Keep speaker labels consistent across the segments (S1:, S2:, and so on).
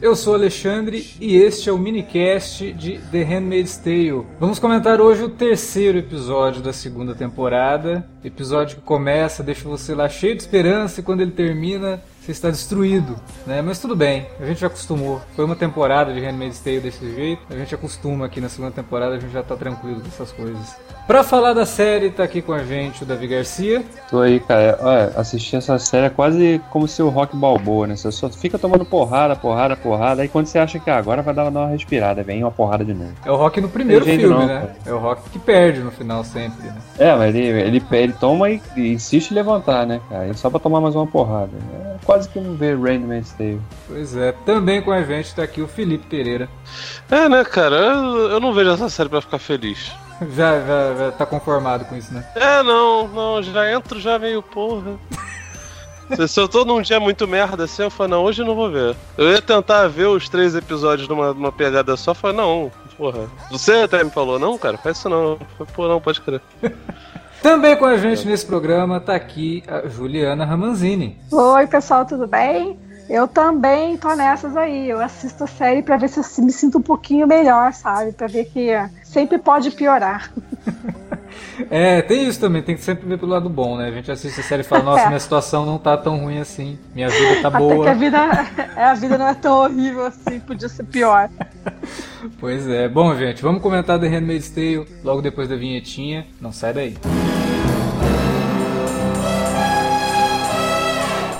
S1: Eu sou Alexandre e este é o minicast de The Handmaid's Tale. Vamos comentar hoje o terceiro episódio da segunda temporada. Episódio que começa, deixa você lá cheio de esperança e quando ele termina, você está destruído, né? Mas tudo bem, a gente já acostumou. Foi uma temporada de Handmaid's Tale desse jeito, a gente acostuma aqui na segunda temporada, a gente já está tranquilo com essas coisas. Pra falar da série, tá aqui com a gente o Davi Garcia.
S2: Tô aí, cara. Olha, assistir essa série é quase como se o rock balboa, né? Você só fica tomando porrada, porrada, porrada, aí quando você acha que ah, agora vai dar uma respirada, vem uma porrada de novo.
S1: É o rock no primeiro filme, não, né? Cara. É o rock que perde no final sempre, né?
S2: É, mas ele, ele, ele toma e, e insiste em levantar, né, cara? Só pra tomar mais uma porrada. É quase que não vê Rainman's Tale.
S1: Pois é, também com a gente tá aqui o Felipe Pereira.
S3: É, né, cara? Eu, eu não vejo essa série pra ficar feliz.
S1: Já, já, já tá conformado com isso, né?
S3: É, não, não, já entro já meio porra. Se eu tô num dia muito merda assim, eu falo, não, hoje eu não vou ver. Eu ia tentar ver os três episódios numa, numa pegada só, falei, não, porra. Você até me falou, não, cara, faz isso não. Pô, não, pode crer.
S1: Também com a gente nesse programa tá aqui a Juliana Ramanzini.
S4: Oi, pessoal, tudo bem? Eu também tô nessas aí. Eu assisto a série para ver se eu me sinto um pouquinho melhor, sabe? Para ver que sempre pode piorar.
S1: É, tem isso também, tem que sempre ver pelo lado bom, né? A gente assiste a série e fala, nossa, minha situação não tá tão ruim assim, minha vida tá boa. Até
S4: que a vida, é, a vida não é tão horrível assim, podia ser pior.
S1: Pois é. Bom, gente, vamos comentar The Handmaid's Tale logo depois da vinhetinha. Não sai daí.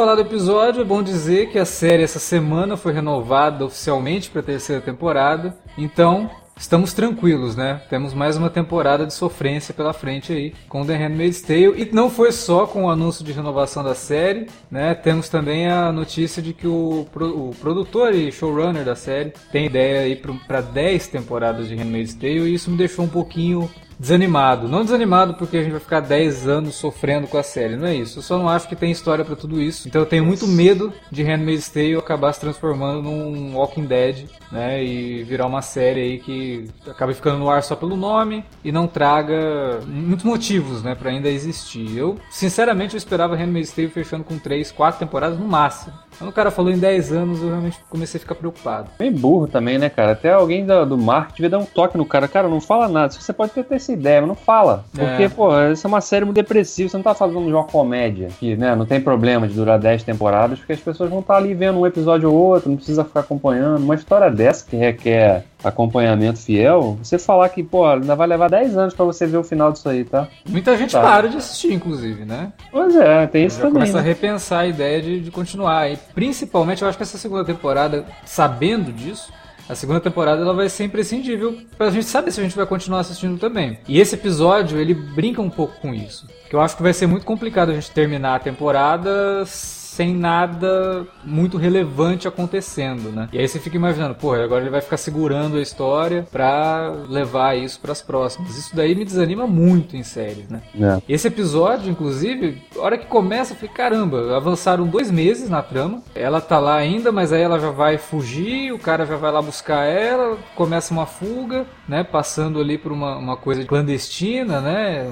S1: Falar do episódio, é bom dizer que a série essa semana foi renovada oficialmente para a terceira temporada. Então, estamos tranquilos, né? Temos mais uma temporada de sofrência pela frente aí com The Handmaid's Tale. E não foi só com o anúncio de renovação da série, né? Temos também a notícia de que o, o produtor e showrunner da série tem ideia aí para 10 temporadas de Handmaid's Tale e isso me deixou um pouquinho desanimado. Não desanimado porque a gente vai ficar 10 anos sofrendo com a série, não é isso. Eu só não acho que tem história para tudo isso. Então eu tenho muito medo de Handmaid's Tale acabar se transformando num Walking Dead, né? E virar uma série aí que acaba ficando no ar só pelo nome e não traga muitos motivos, né, para ainda existir. Eu, sinceramente, eu esperava Handmaid's Tale fechando com 3, 4 temporadas no máximo. Quando o cara falou em 10 anos, eu realmente comecei a ficar preocupado.
S2: Bem burro também, né, cara? Até alguém do, do marketing devia dar um toque no cara. Cara, não fala nada. Você pode ter essa ideia, mas não fala. Porque, é. pô, essa é uma série muito depressiva. Você não tá fazendo de uma comédia que, né, não tem problema de durar 10 temporadas, porque as pessoas vão estar tá ali vendo um episódio ou outro, não precisa ficar acompanhando. Uma história dessa que requer acompanhamento fiel, você falar que, pô, ainda vai levar 10 anos para você ver o final disso aí, tá?
S1: Muita gente tá. para de assistir, inclusive, né?
S2: Pois é, tem isso também.
S1: Começa
S2: né?
S1: a repensar a ideia de, de continuar. E principalmente, eu acho que essa segunda temporada, sabendo disso, a segunda temporada ela vai ser imprescindível pra gente saber se a gente vai continuar assistindo também. E esse episódio, ele brinca um pouco com isso. Que eu acho que vai ser muito complicado a gente terminar a temporada sem nada muito relevante acontecendo, né? E aí você fica imaginando, pô, agora ele vai ficar segurando a história pra levar isso para as próximas. Isso daí me desanima muito em séries, né? É. Esse episódio, inclusive, a hora que começa, eu falei, caramba, avançaram dois meses na trama. Ela tá lá ainda, mas aí ela já vai fugir, o cara já vai lá buscar ela, começa uma fuga, né? Passando ali por uma, uma coisa clandestina, né?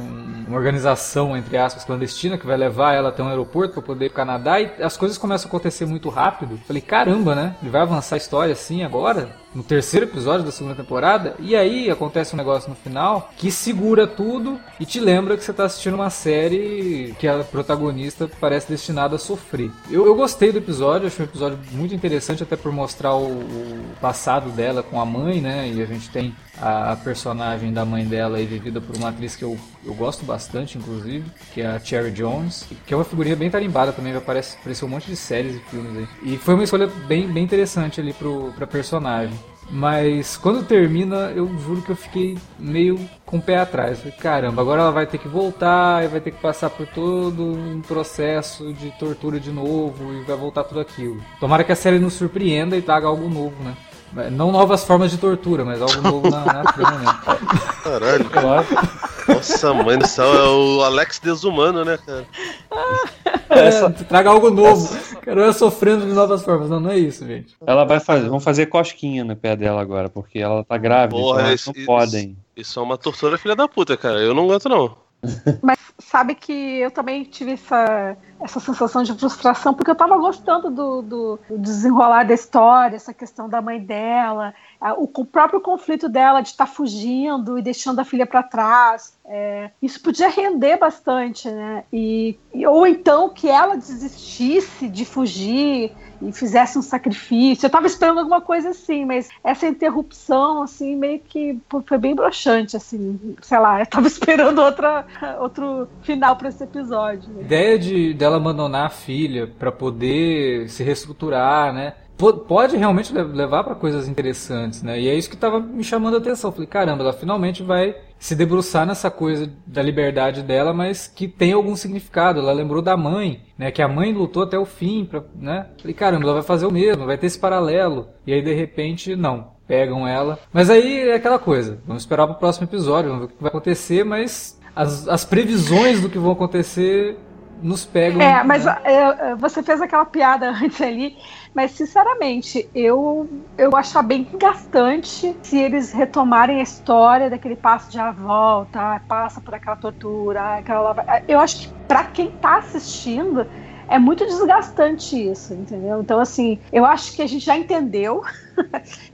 S1: Uma organização, entre aspas, clandestina, que vai levar ela até um aeroporto para poder ficar nadar. E As coisas começam a acontecer muito rápido. Falei, caramba, né? Ele vai avançar a história assim agora? No terceiro episódio da segunda temporada. E aí acontece um negócio no final que segura tudo e te lembra que você tá assistindo uma série que a protagonista parece destinada a sofrer. Eu, eu gostei do episódio, achei um episódio muito interessante, até por mostrar o, o passado dela com a mãe, né? E a gente tem a, personagem da mãe dela aí, vivida por uma atriz que eu, eu gosto bastante, inclusive, que é a Cherry Jones, que é uma figurinha bem tarimbada também, vai aparecer, aparecer um monte de séries e filmes aí. E foi uma escolha bem, bem interessante ali pro, pra personagem. Mas quando termina, eu juro que eu fiquei meio com o pé atrás. Falei, caramba, agora ela vai ter que voltar e vai ter que passar por todo um processo de tortura de novo e vai voltar tudo aquilo. Tomara que a série nos surpreenda e traga algo novo, né? Não novas formas de tortura, mas algo novo na, na trama?
S3: Caralho. Claro. Nossa, mãe do céu, é o Alex desumano, né, cara?
S1: É, Essa... traga algo novo. Quero eu sofrendo de novas formas. Não, não é isso, gente.
S2: Ela vai fazer, vão fazer cosquinha no pé dela agora, porque ela tá grávida, Porra, então isso, não podem.
S3: Isso é uma tortura filha da puta, cara. Eu não aguento, não.
S4: Mas sabe que eu também tive essa, essa sensação de frustração, porque eu estava gostando do, do, do, desenrolar da história, essa questão da mãe dela, o, o próprio conflito dela de estar tá fugindo e deixando a filha para trás. É, isso podia render bastante, né? E, ou então que ela desistisse de fugir e fizesse um sacrifício. Eu estava esperando alguma coisa assim, mas essa interrupção, assim, meio que foi bem broxante, assim, sei lá, eu estava esperando outra, outro final para esse episódio.
S1: Né? A ideia de dela abandonar a filha para poder se reestruturar, né? Pode realmente levar para coisas interessantes, né? E é isso que estava me chamando a atenção. Falei, caramba, ela finalmente vai se debruçar nessa coisa da liberdade dela, mas que tem algum significado. Ela lembrou da mãe, né? Que a mãe lutou até o fim, pra, né? Falei, caramba, ela vai fazer o mesmo, vai ter esse paralelo. E aí, de repente, não. Pegam ela. Mas aí é aquela coisa. Vamos esperar para o próximo episódio, vamos ver o que vai acontecer, mas as, as previsões do que vão acontecer nos pegam.
S4: É, mas né? É, você fez aquela piada antes ali, mas sinceramente, eu eu acho bem gastante se eles retomarem a história daquele passo de a volta, passa por aquela tortura, aquela eu acho que para quem tá assistindo é muito desgastante isso, entendeu? Então, assim, eu acho que a gente já entendeu.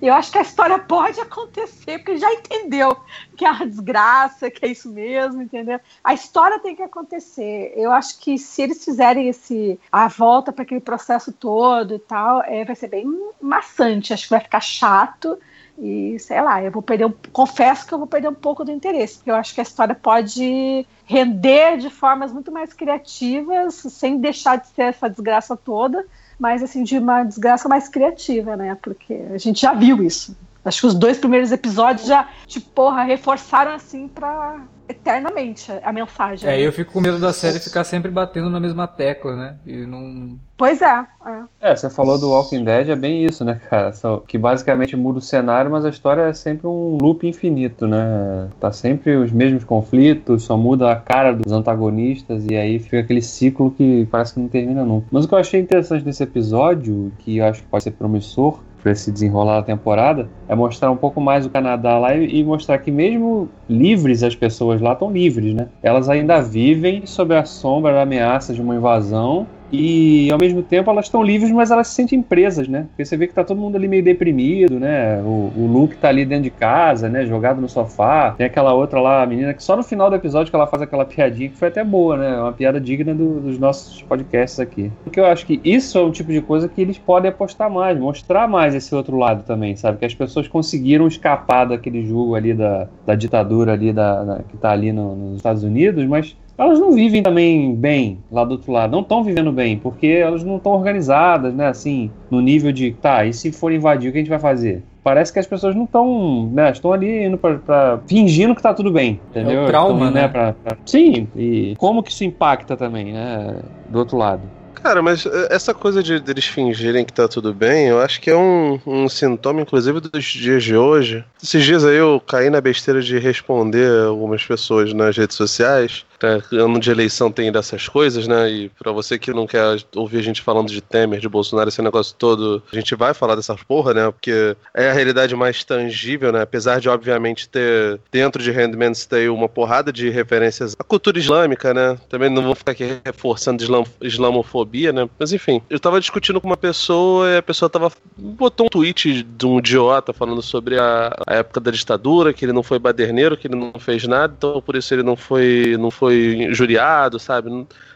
S4: Eu acho que a história pode acontecer, porque já entendeu que é uma desgraça, que é isso mesmo, entendeu? A história tem que acontecer. Eu acho que se eles fizerem esse a volta para aquele processo todo e tal, é, vai ser bem maçante. Acho que vai ficar chato. E sei lá, eu vou perder, um, confesso que eu vou perder um pouco do interesse, porque eu acho que a história pode render de formas muito mais criativas, sem deixar de ser essa desgraça toda, mas assim, de uma desgraça mais criativa, né? Porque a gente já viu isso. Acho que os dois primeiros episódios já, tipo, porra, reforçaram assim pra eternamente a mensagem.
S1: É, né? eu fico com medo da série ficar sempre batendo na mesma tecla, né? E não.
S4: Pois é,
S2: é. É, você falou do Walking Dead, é bem isso, né, cara? Só que basicamente muda o cenário, mas a história é sempre um loop infinito, né? Tá sempre os mesmos conflitos, só muda a cara dos antagonistas e aí fica aquele ciclo que parece que não termina nunca. Mas o que eu achei interessante desse episódio, que eu acho que pode ser promissor, para se desenrolar a temporada, é mostrar um pouco mais o Canadá lá e, e mostrar que mesmo livres as pessoas lá estão livres, né? Elas ainda vivem sob a sombra da ameaça de uma invasão e ao mesmo tempo elas estão livres, mas elas se sentem presas, né? Porque você vê que tá todo mundo ali meio deprimido, né? O, o Luke tá ali dentro de casa, né? Jogado no sofá. Tem aquela outra lá, a menina, que só no final do episódio que ela faz aquela piadinha que foi até boa, né? Uma piada digna do, dos nossos podcasts aqui. Porque eu acho que isso é um tipo de coisa que eles podem apostar mais, mostrar mais esse outro lado também, sabe? Que as pessoas conseguiram escapar daquele jogo ali da, da ditadura ali da, da que tá ali no, nos Estados Unidos, mas elas não vivem também bem lá do outro lado, não estão vivendo bem, porque elas não estão organizadas, né? Assim, no nível de, tá, e se for invadir, o que a gente vai fazer? Parece que as pessoas não estão, né? Estão ali indo pra, pra, fingindo que tá tudo bem, entendeu? É
S1: o trauma,
S2: né? Pra, pra... Sim, e como que isso impacta também, né? Do outro lado.
S3: Cara, mas eh, essa coisa de eles fingirem que tá tudo bem, eu acho que é um, um sintoma, inclusive, dos dias de hoje. Esses dias aí eu caí na besteira de responder algumas pessoas nas redes sociais É, ano de eleição tem dessas coisas, né? E pra você que não quer ouvir a gente falando de Temer, de Bolsonaro, esse negócio todo, a gente vai falar dessas porra, né? Porque é a realidade mais tangível, né? Apesar de, obviamente, ter dentro de Handmaid's Tale uma porrada de referências à cultura islâmica, né? Também não vou ficar aqui reforçando islam, islamofobia, né? Mas enfim, eu tava discutindo com uma pessoa e a pessoa tava. botou um tweet de um idiota falando sobre a, a época da ditadura, que ele não foi baderneiro, que ele não fez nada, então por isso ele não foi, não foi injuriado, sabe?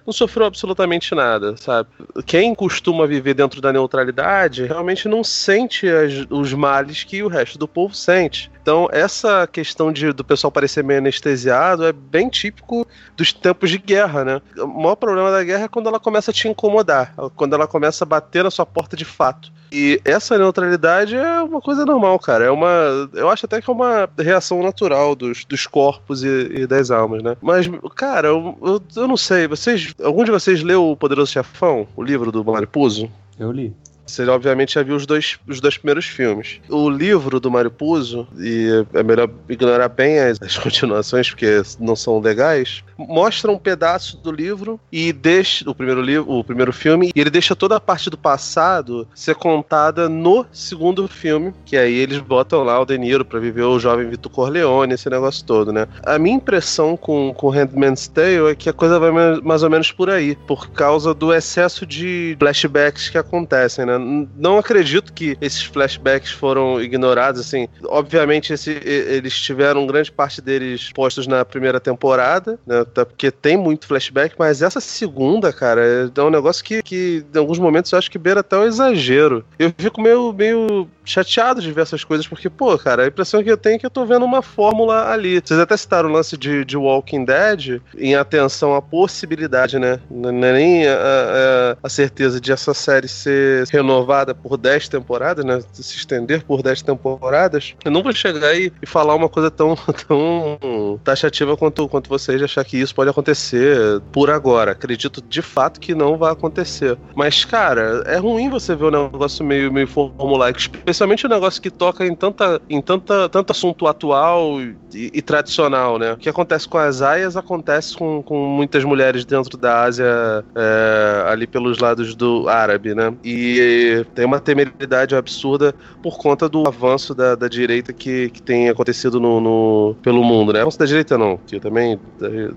S3: Não, sofreu absolutamente nada, sabe? Quem costuma viver dentro da neutralidade realmente não sente as, os males que o resto do povo sente. Então, essa questão de, do pessoal parecer meio anestesiado é bem típico dos tempos de guerra, né? O maior problema da guerra é quando ela começa a te incomodar, quando ela começa a bater na sua porta de fato. E essa neutralidade é uma coisa normal, cara. É uma. Eu acho até que é uma reação natural dos, dos corpos e, e das almas, né? Mas, cara, eu, eu, eu, não sei. Vocês. Algum de vocês leu O Poderoso Chefão, o livro do Mário Puzo?
S2: Eu li.
S3: Você obviamente já viu os dois, os dois primeiros filmes. O livro do Mário Puzo, e é melhor ignorar bem as, as, continuações, porque não são legais, mostra um pedaço do livro e deixa o primeiro livro, o primeiro filme, e ele deixa toda a parte do passado ser contada no segundo filme, que aí eles botam lá o De Niro pra viver o jovem Vitor Corleone, esse negócio todo, né? A minha impressão com, com Handmaid's Tale é que a coisa vai mais ou menos por aí, por causa do excesso de flashbacks que acontecem, né? Não acredito que esses flashbacks foram ignorados, assim. Obviamente, esse, eles tiveram grande parte deles postos na primeira temporada, né? Até porque tem muito flashback, mas essa segunda, cara, é um negócio que, que em alguns momentos eu acho que beira até o exagero. Eu fico meio, meio chateado de ver essas coisas, porque, pô, cara, a impressão que eu tenho é que eu tô vendo uma fórmula ali. Vocês até citaram o lance de, de Walking Dead em atenção à possibilidade, né? Não é nem a, a, a certeza de essa série ser renovada por 10 temporadas, né? Se estender por 10 temporadas. Eu não vou chegar aí e falar uma coisa tão, tão taxativa quanto, quanto vocês achar que isso pode acontecer por agora. Acredito de fato que não vai acontecer. Mas, cara, é ruim você ver um negócio meio, meio formulaico, especialmente um negócio que toca em tanta, em tanta, tanto assunto atual e, e, tradicional, né? O que acontece com as aias acontece com, com muitas mulheres dentro da Ásia, é, ali pelos lados do árabe, né? E tem uma temeridade absurda por conta do avanço da, da direita que, que tem acontecido no, no, pelo mundo, né? Avanço da direita não, que eu também,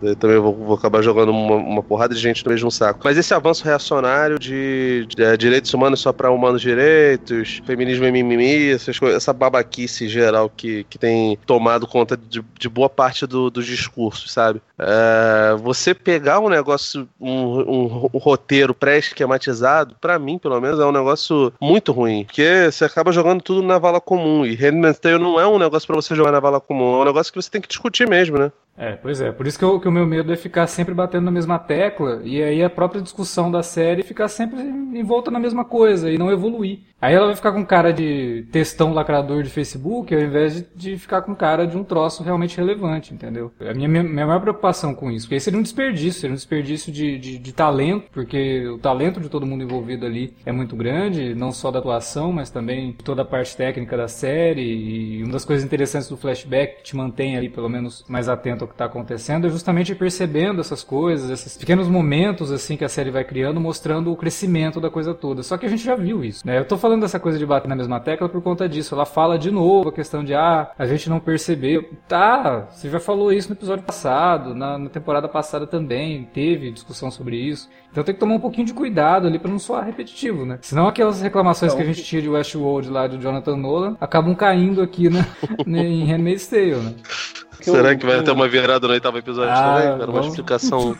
S3: eu também vou, vou acabar jogando uma, uma, porrada de gente no mesmo saco. Mas esse avanço reacionário de, de, de é, direitos humanos só para humanos direitos, feminismo e mimimi, essas coisas, essa babaquice geral que, que tem tomado conta de, de boa parte do, dos discursos, sabe? É, você pegar um negócio, um, um, um roteiro pré-esquematizado, para mim, pelo menos, é um negócio muito ruim. Porque você acaba jogando tudo na vala comum. E Handmaid's Tale não é um negócio para você jogar na vala comum, é um negócio que você tem que discutir mesmo, né?
S1: É, pois é. Por isso que, eu, que, o meu medo é ficar sempre batendo na mesma tecla e aí a própria discussão da série ficar sempre em volta na mesma coisa e não evoluir. Aí ela vai ficar com cara de textão lacrador de Facebook ao invés de, de ficar com cara de um troço realmente relevante, entendeu? A minha, minha, maior preocupação com isso, porque aí seria um desperdício, seria um desperdício de, de, de talento, porque o talento de todo mundo envolvido ali é muito grande, não só da atuação, mas também toda a parte técnica da série e uma das coisas interessantes do flashback que te mantém ali pelo menos mais atento ao que está acontecendo é justamente percebendo essas coisas, esses pequenos momentos assim que a série vai criando, mostrando o crescimento da coisa toda. Só que a gente já viu isso, né? Eu tô falando dessa coisa de bater na mesma tecla por conta disso. Ela fala de novo a questão de, ah, a gente não percebeu. Tá, você já falou isso no episódio passado, na, na temporada passada também, teve discussão sobre isso. Então tem que tomar um pouquinho de cuidado ali para não soar repetitivo, né? Senão aquelas reclamações então, que a gente tinha de Westworld lá do Jonathan Nolan acabam caindo aqui né, em Handmaid's Tale, né?
S3: Será que vai ter uma virada no oitavo episódio ah, também? Era uma explicação.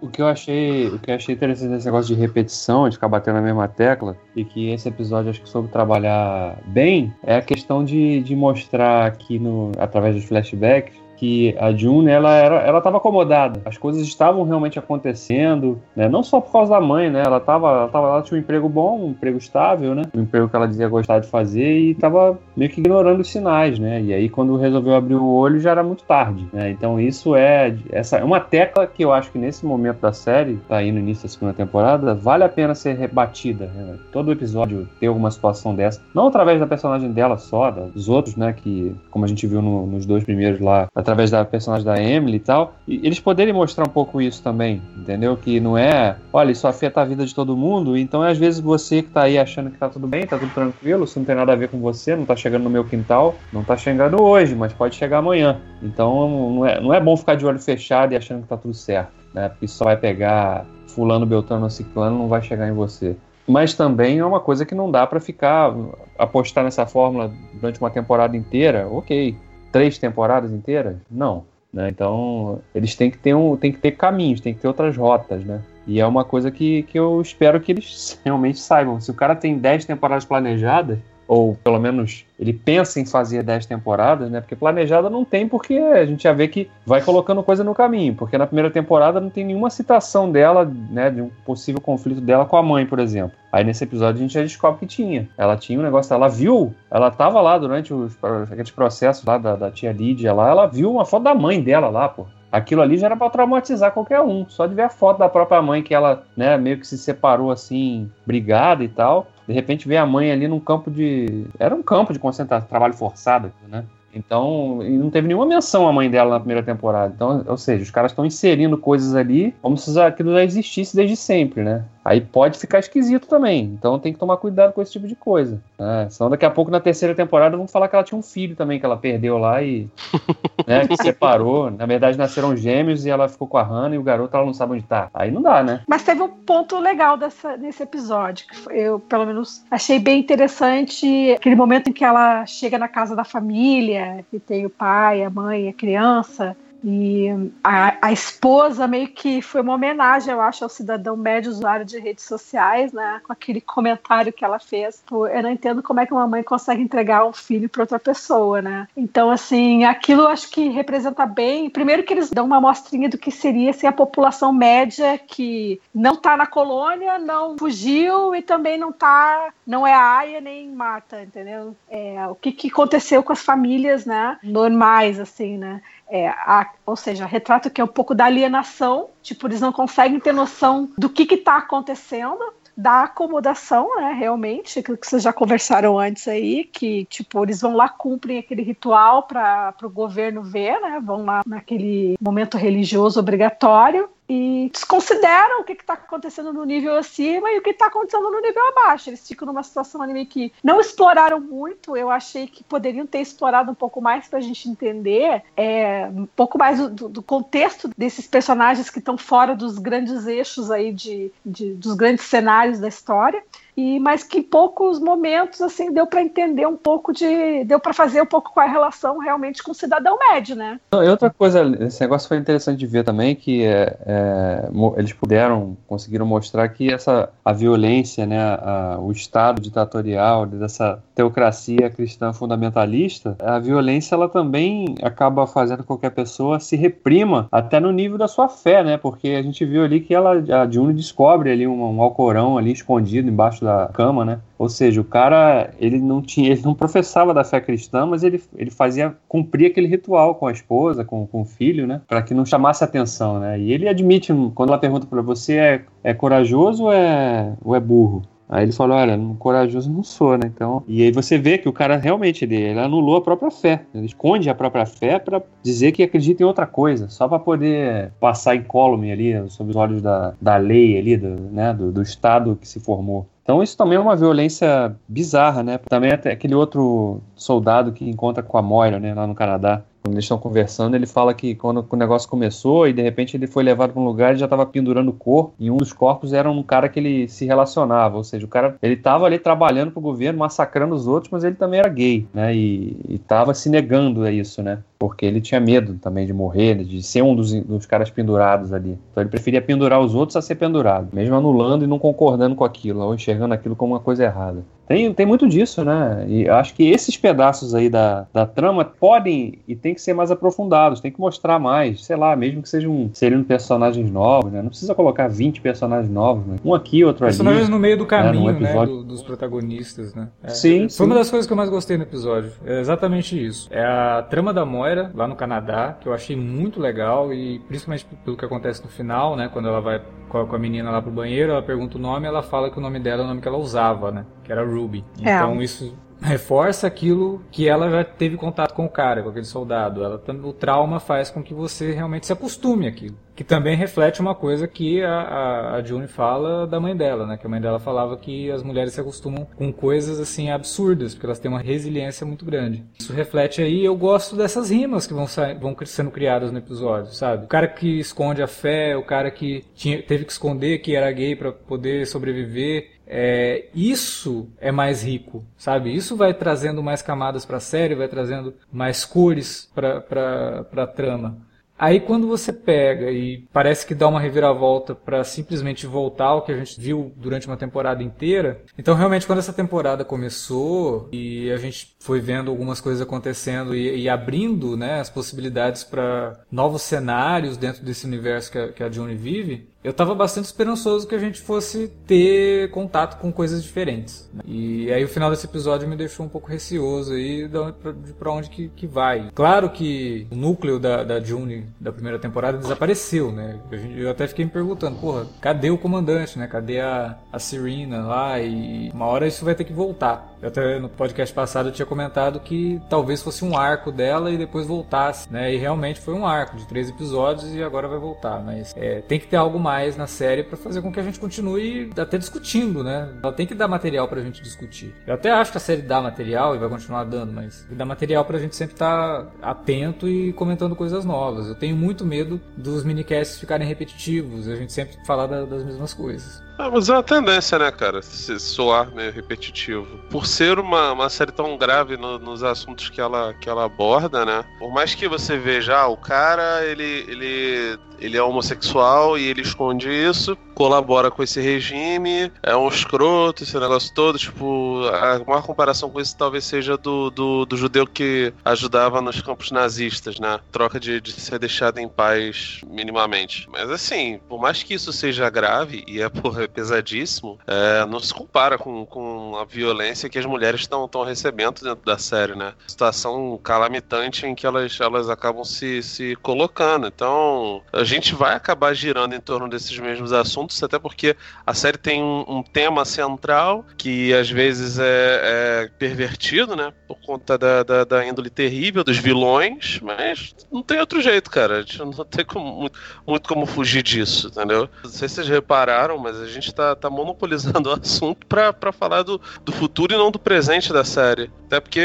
S2: O que eu achei, o que eu achei interessante nesse negócio de repetição, de ficar batendo na mesma tecla, e que esse episódio acho que soube trabalhar bem, é a questão de, de mostrar aqui no, através dos flashbacks que a June ela era, ela estava acomodada. As coisas estavam realmente acontecendo, né? Não só por causa da mãe, né? Ela tava, ela tava, ela tinha um emprego bom, um emprego estável, né? Um emprego que ela dizia gostar de fazer e estava meio que ignorando os sinais, né? E aí quando resolveu abrir o olho já era muito tarde, né? Então isso é essa é uma tecla que eu acho que nesse momento da série, tá aí no início da segunda temporada, vale a pena ser rebatida. Né? Todo episódio ter alguma situação dessa, não através da personagem dela só, dos outros, né? Que como a gente viu no, nos dois primeiros lá, através da personagem da Emily e tal, e eles poderem mostrar um pouco isso também, entendeu? Que não é, olha, isso afeta a vida de todo mundo, então às vezes você que tá aí achando que tá tudo bem, tá tudo tranquilo, isso não tem nada a ver com você, não tá chegando no meu quintal, não tá chegando hoje, mas pode chegar amanhã. Então não é, não é bom ficar de olho fechado e achando que tá tudo certo, né? Porque só vai pegar fulano, beltrano, ciclano, não vai chegar em você. Mas também é uma coisa que não dá para ficar apostar nessa fórmula durante uma temporada inteira, ok. Três temporadas inteiras? Não. Né? Então eles têm que ter um, têm que ter caminhos, têm que ter outras rotas, né? E é uma coisa que, que eu espero que eles realmente saibam. Se o cara tem 10 temporadas planejadas, ou pelo menos ele pensa em fazer 10 temporadas, né? Porque planejada não tem, porque a gente já vê que vai colocando coisa no caminho. Porque na primeira temporada não tem nenhuma citação dela, né? De um possível conflito dela com a mãe, por exemplo. Aí nesse episódio a gente já descobre que tinha. Ela tinha um negócio, ela viu, ela tava lá durante os, aqueles processos lá da, da tia Lídia lá, ela viu uma foto da mãe dela lá, pô. Aquilo ali já era para traumatizar qualquer um. Só de ver a foto da própria mãe que ela, né, meio que se separou assim, brigada e tal. De repente vê a mãe ali num campo de. Era um campo de concentração, trabalho forçado, né? Então, não teve nenhuma menção à mãe dela na primeira temporada. Então, ou seja, os caras estão inserindo coisas ali como se aquilo já existisse desde sempre, né? Aí pode ficar esquisito também. Então tem que tomar cuidado com esse tipo de coisa. Né? Senão daqui a pouco na terceira temporada vão falar que ela tinha um filho também que ela perdeu lá e né, que separou. Na verdade nasceram gêmeos e ela ficou com a Hannah e o garoto ela não sabe onde tá. Aí não dá, né?
S4: Mas teve um ponto legal dessa, nesse episódio que eu pelo menos achei bem interessante aquele momento em que ela chega na casa da família e tem o pai, a mãe, a criança e a, a, esposa meio que foi uma homenagem, eu acho, ao cidadão médio usuário de redes sociais, né? Com aquele comentário que ela fez. Pô, eu não entendo como é que uma mãe consegue entregar um filho para outra pessoa, né? Então, assim, aquilo eu acho que representa bem. Primeiro que eles dão uma amostrinha do que seria assim, a população média que não está na colônia, não fugiu e também não tá, não é a Aya nem Marta, entendeu? É, o que, que aconteceu com as famílias, né? Normais, assim, né? É, a, ou seja, retrato que é um pouco da alienação, tipo, eles não conseguem ter noção do que está acontecendo, da acomodação, né, realmente, aquilo que vocês já conversaram antes aí, que, tipo, eles vão lá, cumprem aquele ritual para o governo ver, né, vão lá naquele momento religioso obrigatório, e desconsideram o que está acontecendo no nível acima e o que está acontecendo no nível abaixo. Eles ficam numa situação ali que não exploraram muito. Eu achei que poderiam ter explorado um pouco mais para a gente entender é, um pouco mais do, do, contexto desses personagens que estão fora dos grandes eixos aí de, de dos grandes cenários da história e mas que em poucos momentos assim deu para entender um pouco de deu para fazer um pouco com a relação realmente com o cidadão médio, né?
S2: E outra coisa, esse negócio foi interessante de ver também que é, é, eles puderam conseguiram mostrar que essa a violência, né, a, o estado ditatorial dessa teocracia cristã fundamentalista, a violência ela também acaba fazendo com que pessoa se reprima até no nível da sua fé, né? Porque a gente viu ali que ela a June descobre ali um, um alcorão ali escondido embaixo da cama, né? Ou seja, o cara, ele não tinha, ele não professava da fé cristã, mas ele, ele fazia cumprir aquele ritual com a esposa, com, com o filho, né? Para que não chamasse atenção, né? E ele admite, quando ela pergunta para você, é, é corajoso ou é, ou é burro? Aí ele falou, olha, corajoso não sou, né? Então, e aí você vê que o cara realmente ele, ele anulou a própria fé. Ele esconde a própria fé para dizer que acredita em outra coisa, só para poder passar incólume ali sob os olhos da, da lei ali, do, né, do, do Estado que se formou. Então isso também é uma violência bizarra, né? Também até aquele outro soldado que encontra com a Moira, né, lá no Canadá. Quando eles estão conversando, ele fala que quando o negócio começou e de repente ele foi levado para um lugar e já estava pendurando o corpo. E um dos corpos era um cara que ele se relacionava, ou seja, o cara ele estava ali trabalhando para o governo, massacrando os outros, mas ele também era gay, né? E estava se negando a isso, né? porque ele tinha medo também de morrer, de ser um dos, dos, caras pendurados ali. Então ele preferia pendurar os outros a ser pendurado, mesmo anulando e não concordando com aquilo, ou enxergando aquilo como uma coisa errada. Tem, tem muito disso, né? E acho que esses pedaços aí da, da trama podem e tem que ser mais aprofundados, tem que mostrar mais, sei lá, mesmo que sejam seriam personagens novos, né? Não precisa colocar 20 personagens novos, né? Um aqui, outro
S1: ali. Personagens no meio do caminho, né? né? Do, dos protagonistas, né?
S2: É, sim. Foi
S1: sim. uma das coisas que eu mais gostei no episódio. É exatamente isso. É a trama da Moira, lá no Canadá, que eu achei muito legal e principalmente pelo que acontece no final, né? Quando ela vai com a menina lá pro banheiro, ela pergunta o nome, ela fala que o nome dela é o nome que ela usava, né? Que era Ruby. É. Então isso reforça aquilo que ela já teve contato com o cara, com aquele soldado. Ela, o trauma faz com que você realmente se acostume àquilo. Que também reflete uma coisa que a, a, a June fala da mãe dela, né? Que a mãe dela falava que as mulheres se acostumam com coisas assim absurdas, porque elas têm uma resiliência muito grande. Isso reflete aí, eu gosto dessas rimas que vão, vão sendo criadas no episódio, sabe? O cara que esconde a fé, o cara que tinha, teve que esconder que era gay para poder sobreviver, é, isso é mais rico, sabe? Isso vai trazendo mais camadas para a série, vai trazendo mais cores para a trama. Aí quando você pega e parece que dá uma reviravolta para simplesmente voltar ao que a gente viu durante uma temporada inteira. Então realmente quando essa temporada começou e a gente foi vendo algumas coisas acontecendo e, e abrindo né, as possibilidades para novos cenários dentro desse universo que a, que a Johnny vive, eu estava bastante esperançoso que a gente fosse ter contato com coisas diferentes. Né? E aí o final desse episódio me deixou um pouco receoso aí de para onde que, que vai. Claro que o núcleo da, da June da primeira temporada desapareceu, né? Eu até fiquei me perguntando, porra, cadê o comandante, né? Cadê a, a Serena lá? E uma hora isso vai ter que voltar. Até no podcast passado eu tinha comentado que talvez fosse um arco dela e depois voltasse, né? E realmente foi um arco de três episódios e agora vai voltar. Mas é, tem que ter algo mais na série para fazer com que a gente continue até discutindo, né? Ela tem que dar material pra gente discutir. Eu até acho que a série dá material e vai continuar dando, mas dá material pra gente sempre estar tá atento e comentando coisas novas. Eu tenho muito medo dos minicasts ficarem repetitivos, a gente sempre falar da, das mesmas coisas.
S3: Ah, mas é uma tendência, né, cara? Se soar meio repetitivo. Por ser uma, uma série tão grave no, nos assuntos que ela, que ela aborda, né? Por mais que você veja, ah, o cara, ele, ele, ele é homossexual e ele esconde isso, colabora com esse regime, é um escroto, esse negócio todo. Tipo, a maior comparação com isso talvez seja do, do, do judeu que ajudava nos campos nazistas, né? Troca de, de ser deixado em paz minimamente. Mas assim, por mais que isso seja grave e é porra é pesadíssimo, é, não se compara com, com a violência que as mulheres estão recebendo dentro da série, né? Situação calamitante em que elas, elas acabam se, se colocando. Então, a gente vai acabar girando em torno desses mesmos assuntos, até porque a série tem um, um tema central que às vezes é, é pervertido, né? Por conta da, da, da, índole terrível dos vilões, mas não tem outro jeito, cara. A gente não tem como, muito, muito como fugir disso, entendeu? Não sei se vocês repararam, mas a gente tá, tá monopolizando o assunto para falar do, do futuro e não do presente da série. Até porque,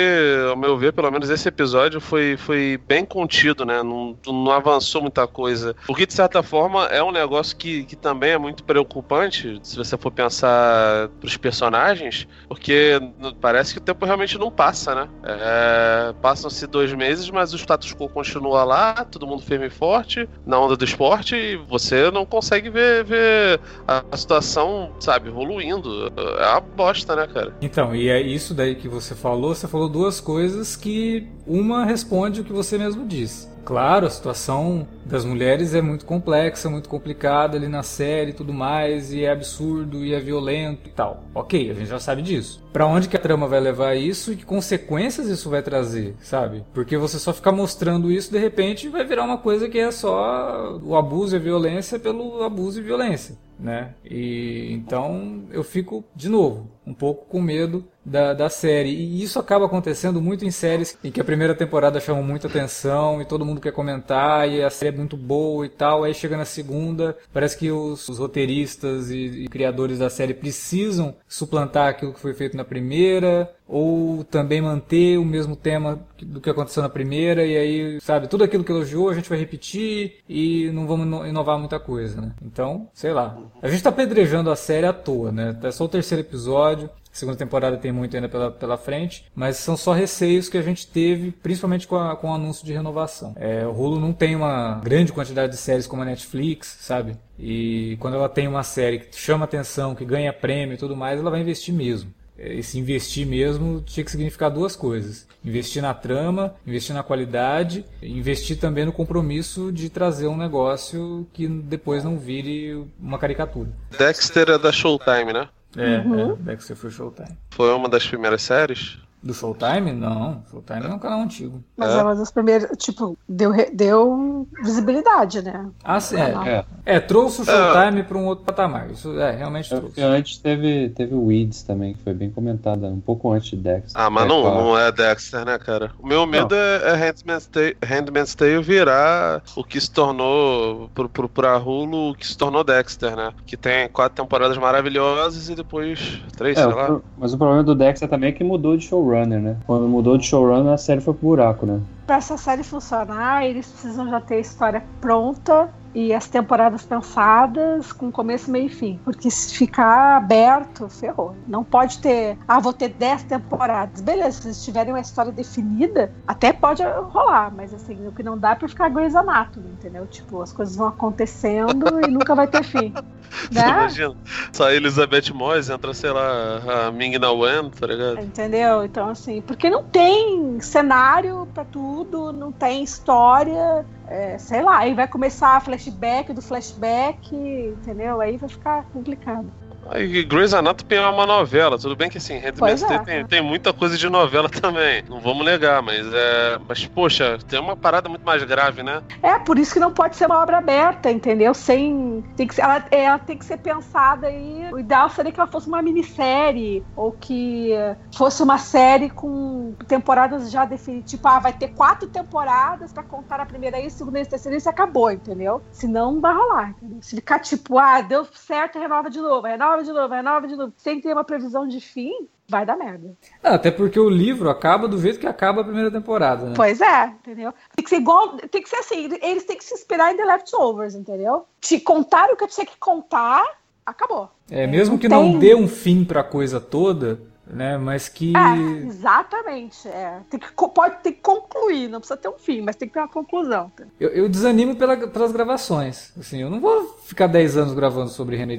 S3: ao meu ver, pelo menos esse episódio foi, foi bem contido, né? Não, não avançou muita coisa. O que, de certa forma, é um negócio que, que também é muito preocupante, se você for pensar pros personagens, porque parece que o tempo realmente não passa, né? É, Passam-se dois meses, mas o status quo continua lá, todo mundo firme e forte, na onda do esporte, e você não consegue ver, ver a situação, sabe, evoluindo. É uma bosta, né, cara?
S1: Então, e é isso daí que você falou. Você falou duas coisas que uma responde o que você mesmo disse. Claro, a situação das mulheres é muito complexa, muito complicada ali na série e tudo mais, e é absurdo e é violento e tal. Ok, a gente já sabe disso. Para onde que a trama vai levar isso e que consequências isso vai trazer, sabe? Porque você só ficar mostrando isso, de repente vai virar uma coisa que é só o abuso e a violência pelo abuso e violência né? E então eu fico de novo um pouco com medo da, da série. E isso acaba acontecendo muito em séries em que a primeira temporada chama muita atenção e todo mundo quer comentar e a série é muito boa e tal. Aí chega na segunda, parece que os, os roteiristas e, e, criadores da série precisam suplantar aquilo que foi feito na primeira ou também manter o mesmo tema do que aconteceu na primeira e aí, sabe, tudo aquilo que elogiou a gente vai repetir e não vamos inovar muita coisa, né? Então, sei lá. A gente tá pedrejando a série à toa, né? É só o terceiro episódio. A segunda temporada tem muito ainda pela, pela frente, mas são só receios que a gente teve, principalmente com, a, com o anúncio de renovação. É, o Hulu não tem uma grande quantidade de séries como a Netflix, sabe? E quando ela tem uma série que chama atenção, que ganha prêmio e tudo mais, ela vai investir mesmo. Esse investir mesmo tinha que significar duas coisas: investir na trama, investir na qualidade, investir também no compromisso de trazer um negócio que depois não vire uma caricatura.
S3: Dexter é da Showtime, né?
S1: É, uhum. é, Dexter foi Showtime.
S3: Foi uma das primeiras séries?
S1: Do Showtime? Não, Showtime é um canal antigo.
S4: Mas é, uma das primeiras, tipo, deu, deu visibilidade, né?
S1: Ah, sim, é. É, é trouxe o Showtime é. para um outro patamar. Isso é, realmente trouxe.
S2: Antes teve, teve o Weeds também, que foi bem comentada, um pouco antes de Dexter.
S3: Ah, mas não, não é Dexter, né, cara? O meu medo não. é, é Handmaid's Tale, Handmaid's Tale virar o que se tornou pro, pro, pra Hulu, o que se tornou Dexter, né? Que tem quatro temporadas maravilhosas e depois três, é, sei lá.
S2: Mas o problema do Dexter também é que mudou de showrunner, né? Quando mudou de showrunner, a série foi pro buraco, né?
S4: Pra essa série funcionar, eles precisam já ter a história pronta e as temporadas pensadas com começo, meio e fim. Porque se ficar aberto, ferrou. Não pode ter, ah, vou ter 10 temporadas. Beleza, se eles tiverem uma história definida, até pode rolar, mas assim, o que não dá é pra ficar Grey's Anatomy, entendeu? Tipo, as coisas vão acontecendo e nunca vai ter fim. Né?
S3: Imagina, só a Elizabeth Moyes entra, sei lá, a Ming Na Wen, tá ligado?
S4: Entendeu? Então, assim, porque não tem cenário pra tudo, não tem história, é, sei lá, aí vai começar flashback do flashback, entendeu? Aí vai ficar complicado.
S3: E Grey's Anatomy é uma novela, tudo bem que assim, Handmaid's é, tem, tem, muita coisa de novela também, não vamos negar, mas é. Mas, poxa, tem uma parada muito mais grave, né?
S4: É, por isso que não pode ser uma obra aberta, entendeu? Sem. Tem que ser, ela, ela tem que ser pensada aí. O ideal seria que ela fosse uma minissérie, ou que fosse uma série com temporadas já definidas. Tipo, ah, vai ter quatro temporadas pra contar a primeira e a segunda e a terceira e acabou, entendeu? Senão não vai rolar. Entendeu? Se ficar tipo, ah, deu certo, renova de novo, renova de novo, renova de novo, sem ter uma previsão de fim, vai dar merda.
S1: Não, até porque o livro acaba do jeito que acaba a primeira temporada, né?
S4: Pois é, entendeu? Tem que ser igual, tem que ser assim, eles têm que se inspirar em The Leftovers, entendeu? Te contar o que tinha que contar, acabou.
S1: É, mesmo não que tem... não dê um fim pra coisa toda, né? Mas que.
S4: É, exatamente. É. Tem que, pode ter que concluir, não precisa ter um fim, mas tem que ter uma conclusão.
S1: Eu, eu desanimo pela, pelas gravações. Assim, eu não vou ficar 10 anos gravando sobre René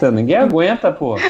S1: Tale.
S2: Ninguém aguenta, pô.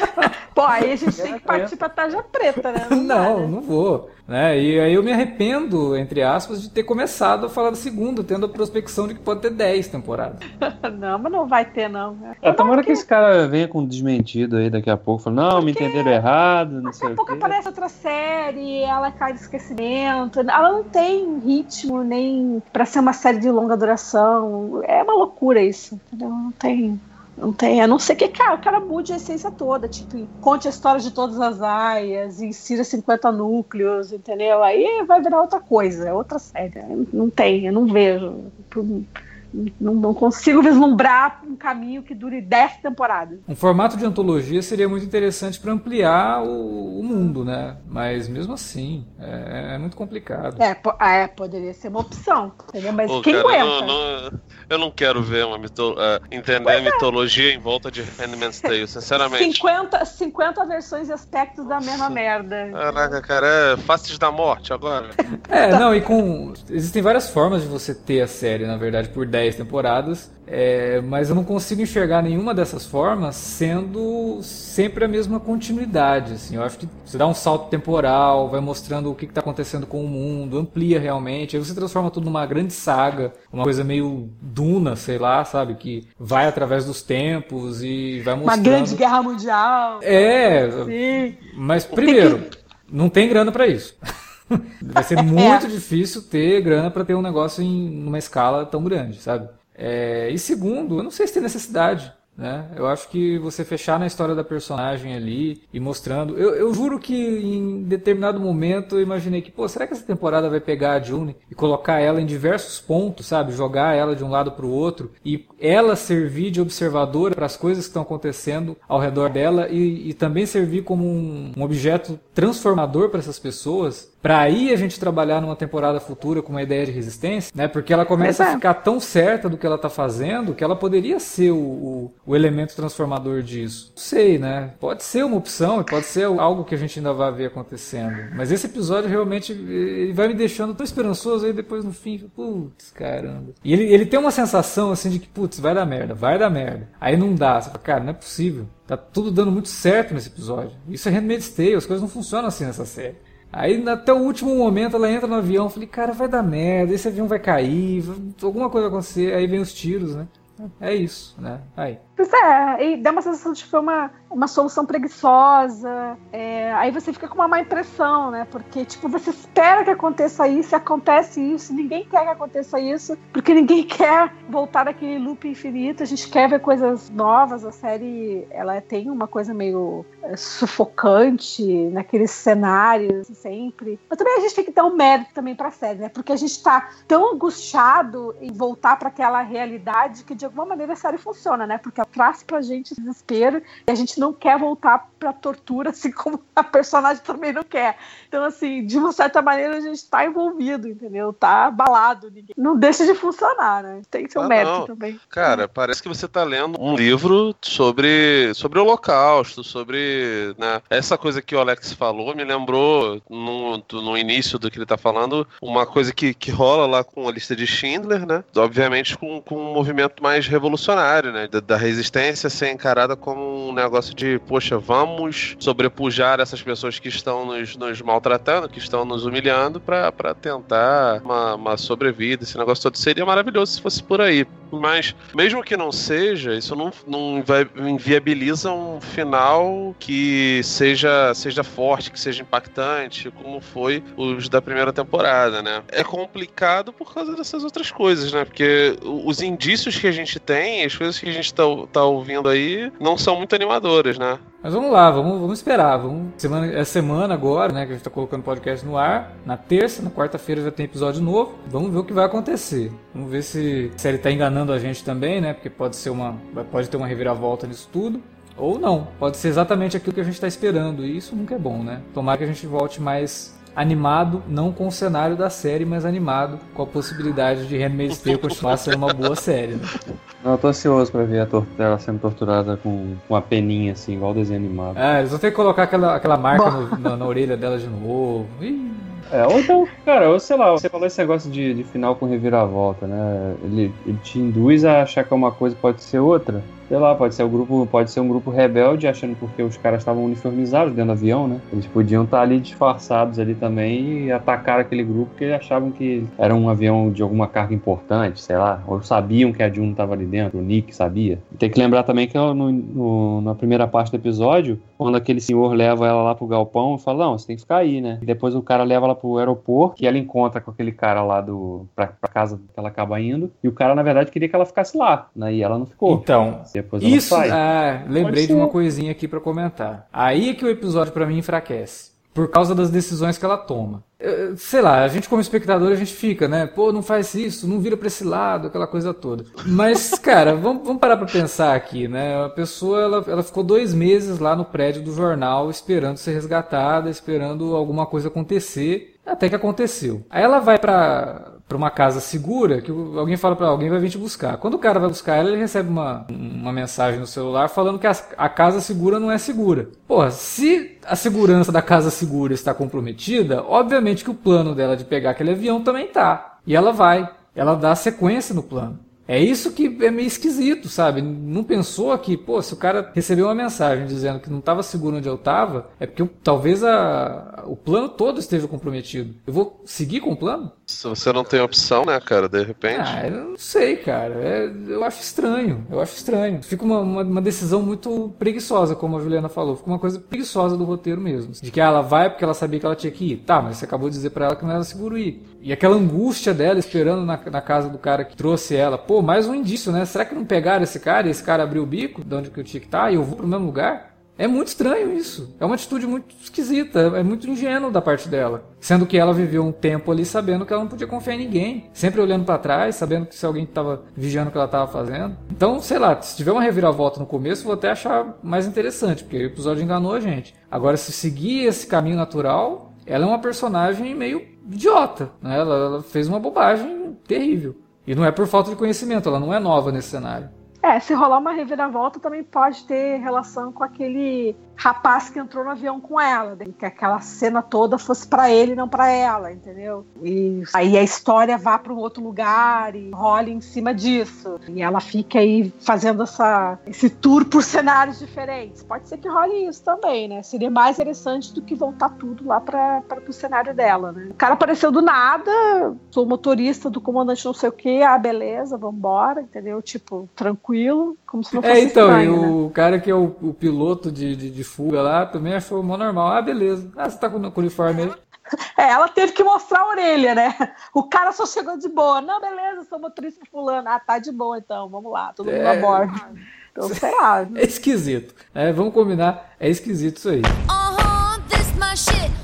S4: Pô, aí a gente tem que partir pra tarja preta, né? Não,
S1: não, dá, né? não vou. Né? E aí eu me arrependo, entre aspas, de ter começado a falar do segundo, tendo a prospecção de que pode ter 10 temporadas.
S4: não, mas não vai ter, não.
S2: É, tomara que esse cara venha com um desmentido aí daqui a pouco. Fala, não, Porque... me entenderam errado, não
S4: daqui sei a pouco aparece outra série, ela cai de esquecimento. Ela não tem ritmo nem para ser uma série de longa duração. É uma loucura isso, entendeu? Não tem. Não tem, a não ser que cara, o cara mude a essência toda, tipo, conte a história de todas as aias, insira 50 núcleos, entendeu? Aí vai virar outra coisa, é outra série. Não tem, eu não vejo. Não, não, consigo vislumbrar um caminho que dure 10 temporadas.
S1: Um formato de antologia seria muito interessante para ampliar o, o, mundo, né? Mas mesmo assim, é, é muito complicado.
S4: É, é, poderia ser uma opção, entendeu? Mas Pô, quem cara, aguenta?
S3: Não, não, eu não quero ver uma mito, uh, entender a é. mitologia em volta de Handmaid's Tale, sinceramente.
S4: 50, 50 versões e aspectos da mesma merda.
S3: Caraca, cara, é Faces da Morte agora.
S1: é, não, e com. Existem várias formas de você ter a série, na verdade, por 10 10 temporadas, é, mas eu não consigo enxergar nenhuma dessas formas sendo sempre a mesma continuidade. Assim. Eu acho que você dá um salto temporal, vai mostrando o que está acontecendo com o mundo, amplia realmente, aí você transforma tudo numa grande saga, uma coisa meio duna, sei lá, sabe? Que vai através dos tempos e vai mostrando.
S4: Uma grande guerra mundial.
S1: É, Sim. mas primeiro, não tem grana para isso. Vai ser muito é. difícil ter grana para ter um negócio em numa escala tão grande, sabe? É, e segundo, eu não sei se tem necessidade. Né? Eu acho que você fechar na história da personagem ali e mostrando. Eu, eu juro que em determinado momento eu imaginei que, pô, será que essa temporada vai pegar a June e colocar ela em diversos pontos, sabe? Jogar ela de um lado para o outro e ela servir de observadora para as coisas que estão acontecendo ao redor dela e, e também servir como um, um objeto transformador para essas pessoas para aí a gente trabalhar numa temporada futura com uma ideia de resistência, né? Porque ela começa é. a ficar tão certa do que ela tá fazendo que ela poderia ser o, o, o, elemento transformador disso. Não sei, né? Pode ser uma opção e pode ser algo que a gente ainda vai ver acontecendo. Mas esse episódio realmente ele vai me deixando tão esperançoso aí depois no fim, putz, caramba. E ele, ele tem uma sensação assim de que, putz, vai dar merda, vai dar merda. Aí não dá, você fala, cara, não é possível. Tá tudo dando muito certo nesse episódio. Isso é Handmaid's Tale, as coisas não funcionam assim nessa série. Aí até o último momento ela entra no avião, falei, cara, vai dar merda, esse avião vai cair, alguma coisa vai acontecer, aí vem os tiros, né? É isso, né? Aí.
S4: Pois é, e dá uma sensação de que foi uma, uma solução preguiçosa. É, aí você fica com uma má impressão, né? Porque, tipo, você espera que aconteça isso, acontece isso, ninguém quer que aconteça isso, porque ninguém quer voltar daquele loop infinito. A gente quer ver coisas novas. A série, ela tem uma coisa meio é, sufocante naqueles cenários sempre. Mas também a gente tem que dar um mérito também pra série, né? Porque a gente tá tão angustiado em voltar para aquela realidade que, de alguma maneira, a série funciona, né? Porque traz pra gente desespero e a gente não quer voltar pra tortura, assim como a personagem também não quer. Então, assim, de uma certa maneira a gente tá envolvido, entendeu? Tá abalado. Ninguém... Não deixa de funcionar, né? Tem seu ah, mérito não. também.
S3: Cara, parece que você tá lendo um livro sobre, sobre o Holocausto, sobre né, essa coisa que o Alex falou, me lembrou no, no início do que ele tá falando, uma coisa que, que rola lá com a lista de Schindler, né? Obviamente com, com um movimento mais revolucionário, né? Da, da resistência ser encarada como um negócio de, poxa, vamos sobrepujar essas pessoas que estão nos, nos maltratando, que estão nos humilhando, para tentar uma, uma sobrevida. Esse negócio todo seria maravilhoso se fosse por aí. Mas, mesmo que não seja, isso não, não vai, inviabiliza um final que seja, seja forte, que seja impactante, como foi os da primeira temporada, né? É complicado por causa dessas outras coisas, né? Porque os indícios que a gente tem, as coisas que a gente tá, tá ouvindo aí, não são muito animadoras, né?
S1: Mas vamos lá, vamos, vamos esperar. Vamos, semana, é semana agora, né? Que a gente tá colocando podcast no ar. Na terça, na quarta-feira já tem episódio novo. Vamos ver o que vai acontecer. Vamos ver se, se ele tá enganando a gente também, né? Porque pode ser uma. Pode ter uma reviravolta nisso tudo. Ou não. Pode ser exatamente aquilo que a gente está esperando. E isso nunca é bom, né? Tomara que a gente volte mais animado, não com o cenário da série, mas animado com a possibilidade de Handmaid's Tale continuar sendo uma boa série. Né?
S2: eu tô ansioso pra ver a ela sendo torturada com uma peninha, assim, igual o desenho animado.
S1: É, eles vão ter que colocar aquela, aquela marca no, na, na, orelha dela de novo. Ih.
S2: É, ou então, cara, ou sei lá, você falou esse negócio de, de final com reviravolta, né? Ele, ele te induz a achar que uma coisa pode ser outra sei lá, pode ser, um grupo, pode ser um grupo rebelde, achando porque os caras estavam uniformizados dentro do avião, né? Eles podiam estar ali disfarçados ali também e atacar aquele grupo porque eles achavam que era um avião de alguma carga importante, sei lá, ou sabiam que a June estava ali dentro, o Nick sabia. Tem que lembrar também que no, no, na primeira parte do episódio, quando aquele senhor leva ela lá pro galpão, fala, não, você tem que ficar aí, né? E depois o cara leva ela pro aeroporto e ela encontra com aquele cara lá do pra, pra casa que ela acaba indo, e o cara, na verdade, queria que ela ficasse lá, né? E ela não ficou.
S1: Então, depois Isso, é, lembrei de uma coisinha aqui para comentar. Aí é que o episódio para mim enfraquece. Por causa das decisões que ela toma. Eu, sei lá, a gente como espectador, a gente fica, né? Pô, não faz isso, não vira pra esse lado, aquela coisa toda. Mas, cara, vamos, vamos parar pra pensar aqui, né? A pessoa, ela, ela ficou dois meses lá no prédio do jornal esperando ser resgatada, esperando alguma coisa acontecer. Até que aconteceu. Aí ela vai pra, para uma casa segura, que alguém fala para alguém vai vir te buscar. Quando o cara vai buscar ela, ele recebe uma, uma mensagem no celular falando que a, a casa segura não é segura. Porra, se a segurança da casa segura está comprometida, obviamente que o plano dela de pegar aquele avião também tá. E ela vai, ela dá sequência no plano. É isso que é meio esquisito, sabe? Não pensou que, pô, se o cara recebeu uma mensagem dizendo que não estava seguro onde eu estava, é porque eu, talvez a, o plano todo esteja comprometido. Eu vou seguir com o plano?
S3: Se você não tem opção, né, cara, de repente.
S1: Ah, eu não sei, cara. É, eu acho estranho. Eu acho estranho. Fica uma, uma, uma, decisão muito preguiçosa, como a Juliana falou. Fica uma coisa preguiçosa do roteiro mesmo. De que ah, ela vai porque ela sabia que ela tinha que ir. Tá, mas você acabou de dizer para ela que não era seguro ir. E aquela angústia dela esperando na, na casa do cara que trouxe ela. Pô, mais um indício, né? Será que não pegaram esse cara e esse cara abriu o bico de onde que tinha que tá, e eu vou pro mesmo lugar? É muito estranho isso. É uma atitude muito esquisita, é muito ingênuo da parte dela. Sendo que ela viveu um tempo ali sabendo que ela não podia confiar em ninguém. Sempre olhando para trás, sabendo que se alguém estava vigiando o que ela estava fazendo. Então, sei lá, se tiver uma reviravolta no começo, vou até achar mais interessante, porque o episódio enganou a gente. Agora, se seguir esse caminho natural, ela é uma personagem meio idiota. Né? Ela, ela fez uma bobagem terrível. E não é por falta de conhecimento, ela não é nova nesse cenário.
S4: É, se rolar uma reviravolta também pode ter relação com aquele rapaz que entrou no avião com ela, que aquela cena toda fosse para ele, não para ela, entendeu? E aí a história vá para um outro lugar e role em cima disso. E ela fica aí fazendo essa, esse tour por cenários diferentes. Pode ser que role isso também, né? Seria mais interessante do que voltar tudo lá para o cenário dela, né? O cara apareceu do nada, sou motorista do comandante não sei o que, ah, beleza, vambora, entendeu? Tipo, tranquilo, como se não é, fosse
S1: É, então,
S4: estranho,
S1: e
S4: né?
S1: o cara que é o, o piloto de, de, de, fuga lá também achou mó normal. Ah, beleza. Ah, você tá com, com o uniforme aí.
S4: É, ela teve que mostrar a orelha, né? O cara só chegou de boa. Não, beleza, sou motorista fulano. Ah, tá de boa então, vamos lá, todo mundo é... a bordo. Então, será?
S1: É esquisito. É, vamos combinar, é esquisito isso aí. Uh -huh, this my shit.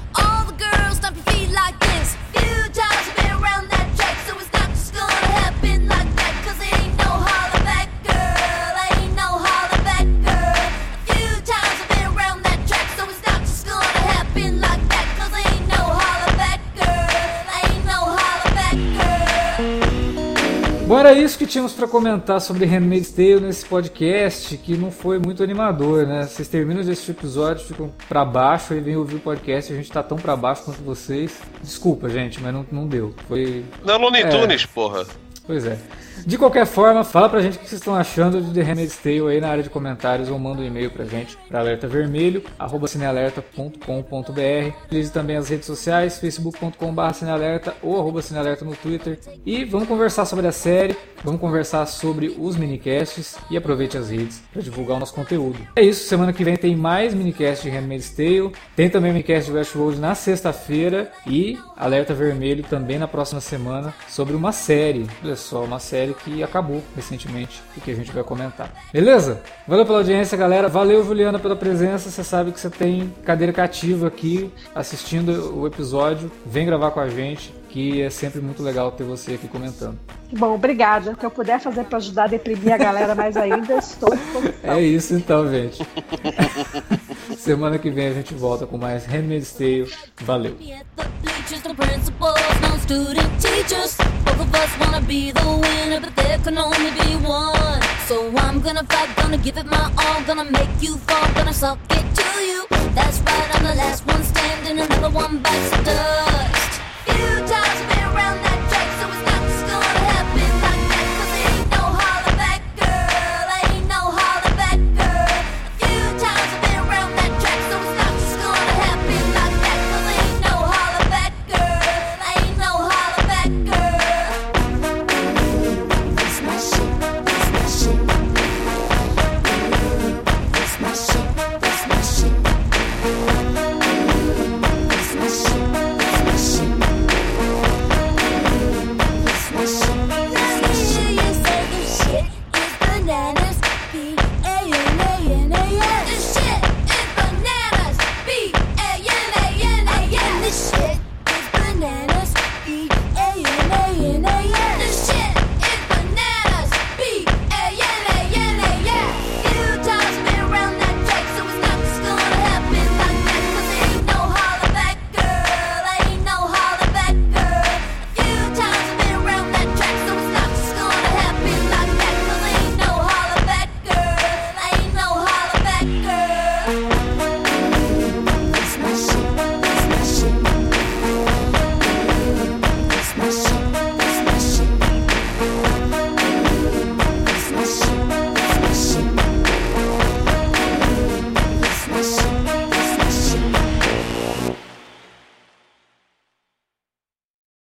S1: Bom, era isso que tínhamos para comentar sobre Handmaid's Tale nesse podcast, que não foi muito animador, né? Vocês terminam de assistir o episódio, ficam para baixo e vêm ouvir o podcast, a gente tá tão para baixo quanto vocês. Desculpa, gente, mas não, não deu. Foi.
S3: Não, Looney é... Tunes, porra.
S1: Pois é. De qualquer forma, fala pra gente o que vocês estão achando de The Handmaid's Tale aí na área de comentários ou manda um e-mail pra gente para alertavermelho, arroba cinealerta.com.br. Utilize também as redes sociais, facebook.com.br cinealerta ou arroba cinealerta no Twitter. E vamos conversar sobre a série, vamos conversar sobre os minicasts e aproveite as redes para divulgar o nosso conteúdo. É isso, semana que vem tem mais minicast de Handmaid's Tale, tem também minicast de Westworld na sexta-feira e Alerta Vermelho também na próxima semana sobre uma série. Olha só, uma série que acabou recentemente e que a gente vai comentar. Beleza? Valeu pela audiência, galera. Valeu, Juliana, pela presença. Você sabe que você tem cadeira cativa aqui assistindo o episódio. Vem gravar com a gente, que é sempre muito legal ter você aqui comentando.
S4: Bom, obrigada. O que eu puder fazer para ajudar a deprimir a galera mais ainda, estou
S1: É isso então, gente. Semana que vem a gente volta com mais Handmaid's Tale. Valeu. That's right, I'm the last one standing, another one bites the dust.